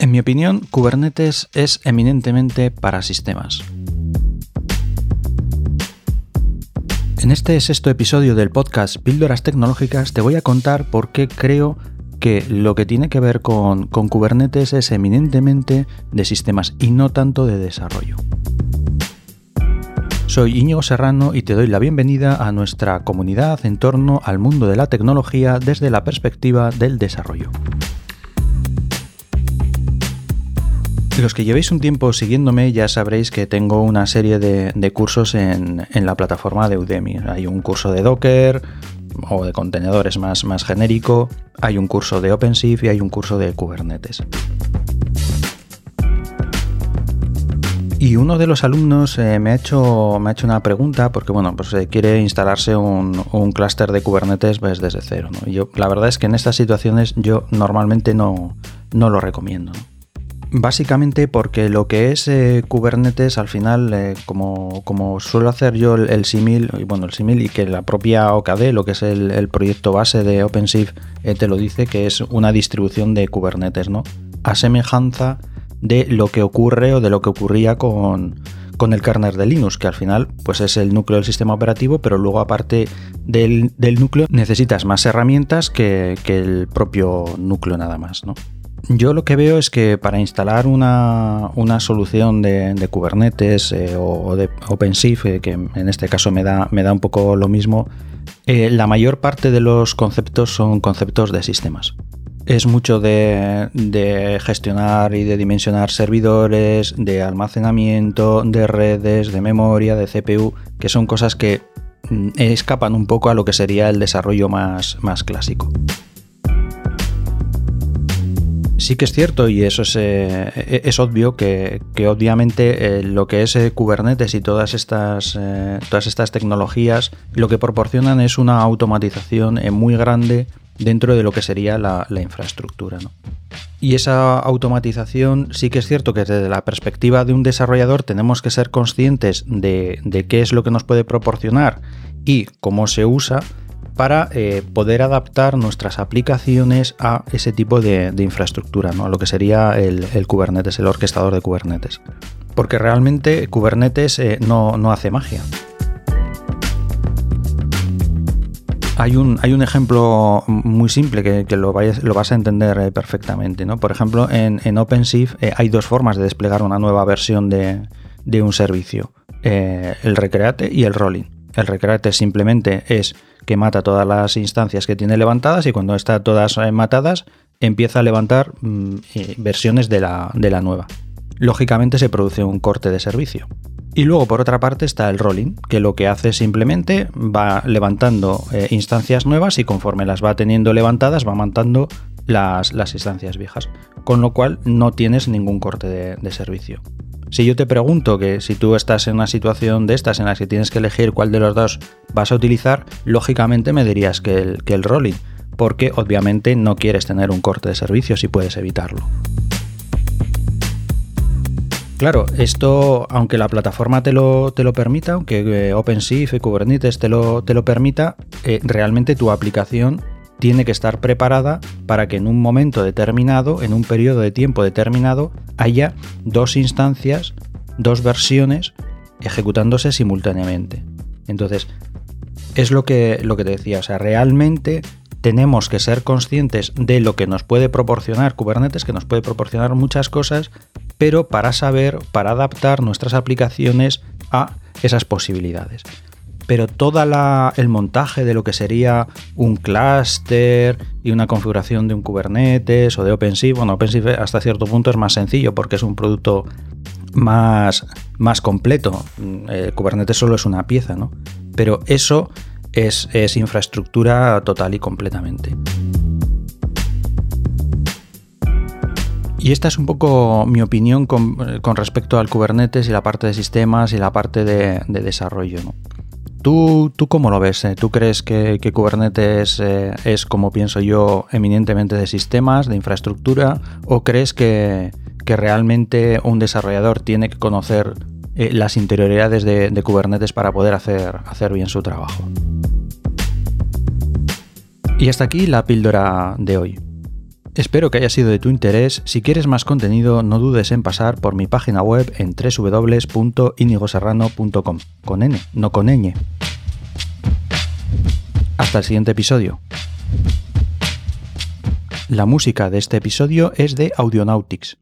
En mi opinión, Kubernetes es eminentemente para sistemas. En este sexto episodio del podcast Píldoras Tecnológicas te voy a contar por qué creo que lo que tiene que ver con, con, Kubernetes es eminentemente de sistemas y no tanto de desarrollo. Soy Íñigo Serrano y te doy la bienvenida a nuestra comunidad en torno al mundo de la tecnología desde la perspectiva del desarrollo. Los que llevéis un tiempo siguiéndome ya sabréis que tengo una serie de, cursos en, la plataforma de Udemy. Hay un curso de Docker o de contenedores más, más genérico, hay un curso de OpenShift y hay un curso de Kubernetes. Y uno de los alumnos eh, me, ha hecho, me ha hecho una pregunta porque, bueno, pues eh, quiere instalarse un, un clúster de Kubernetes pues, desde cero. yo, la verdad es que en estas situaciones yo normalmente no, no lo recomiendo. Básicamente porque lo que es eh, Kubernetes al final, eh, como, como, suelo hacer yo el, símil, y bueno, el símil y que la propia OKD, lo que es el, proyecto base de OpenShift, eh, te lo dice, que es una distribución de Kubernetes, ¿no? A semejanza de lo que ocurre o de lo que ocurría con, con el kernel de Linux, que al final pues es el núcleo del sistema operativo, pero luego aparte del, núcleo necesitas más herramientas que, que el propio núcleo nada más, ¿no? Yo lo que veo es que para instalar una, solución de, Kubernetes eh, o, de OpenShift, eh, que en este caso me da, me da un poco lo mismo, eh, la mayor parte de los conceptos son conceptos de sistemas. Es mucho de, de, gestionar y de dimensionar servidores, de almacenamiento, de redes, de memoria, de CPU, que son cosas que mm, escapan un poco a lo que sería el desarrollo más, más clásico. Sí que es cierto y eso es, eh, e-, es obvio que, obviamente eh, lo que es eh, Kubernetes y todas estas, todas estas tecnologías lo que proporcionan es una automatización muy grande dentro de lo que sería la, infraestructura. Y esa automatización sí que es cierto que desde la perspectiva de un desarrollador tenemos que ser conscientes de, de qué es lo que nos puede proporcionar y cómo se usa para eh, poder adaptar nuestras aplicaciones a ese tipo de, infraestructura, ¿no? a lo que sería el, Kubernetes, el orquestador de Kubernetes. Porque realmente Kubernetes eh, no, hace magia. Hay un, hay un, ejemplo muy simple que, lo, lo, vas a entender eh, perfectamente. ¿no? Por ejemplo, en, OpenShift hay dos formas de desplegar una nueva versión de, de un servicio. el recreate y el rolling. El recreate simplemente es que mata todas las instancias que tiene levantadas y cuando está todas eh, matadas empieza a levantar mm, eh, versiones de la, de la nueva. Lógicamente se produce un corte de servicio. Y luego por otra parte está el rolling, que lo que hace simplemente va levantando eh, instancias nuevas y conforme las va teniendo levantadas va matando las, las instancias viejas. Con lo cual no tienes ningún corte de servicio. Si yo te pregunto que si tú estás en una situación de estas en las que tienes que elegir cuál de los dos vas a utilizar, lógicamente me dirías que el, que el rolling, porque obviamente no quieres tener un corte de servicio si puedes evitarlo. Claro, esto, aunque la plataforma te lo, te lo permita, aunque eh, OpenShift y Kubernetes te lo, te lo permita, eh, realmente tu aplicación tiene que estar preparada para que en un momento determinado, en un periodo de tiempo determinado, haya dos instancias, dos versiones ejecutándose simultáneamente. Entonces, es lo que, lo que te decía, o sea, realmente tenemos que ser conscientes de lo que nos puede proporcionar Kubernetes, que nos puede proporcionar muchas cosas, pero para saber, para adaptar nuestras aplicaciones a esas posibilidades pero todo el montaje de lo que sería un clúster y una configuración de un Kubernetes o de OpenShift, bueno, OpenShift hasta cierto punto es más sencillo porque es un producto más, más completo. Eh, Kubernetes solo es una pieza, ¿no? Pero eso es, infraestructura total y completamente. Y esta es un poco mi opinión con, respecto al Kubernetes y la parte de sistemas y la parte de, de desarrollo. ¿no? ¿Tú, ¿Tú cómo lo ves? Eh? ¿Tú crees que, Kubernetes eh, es, como pienso yo, eminentemente de sistemas, de infraestructura? ¿O crees que, realmente un desarrollador tiene que conocer eh, las interioridades de, Kubernetes para poder hacer, hacer bien su trabajo? Y hasta aquí la píldora de hoy. Espero que haya sido de tu interés. Si quieres más contenido, no dudes en pasar por mi página web en www.inigoserrano.com. Con N, no con ñ. Hasta el siguiente episodio. La música de este episodio es de Audionautics.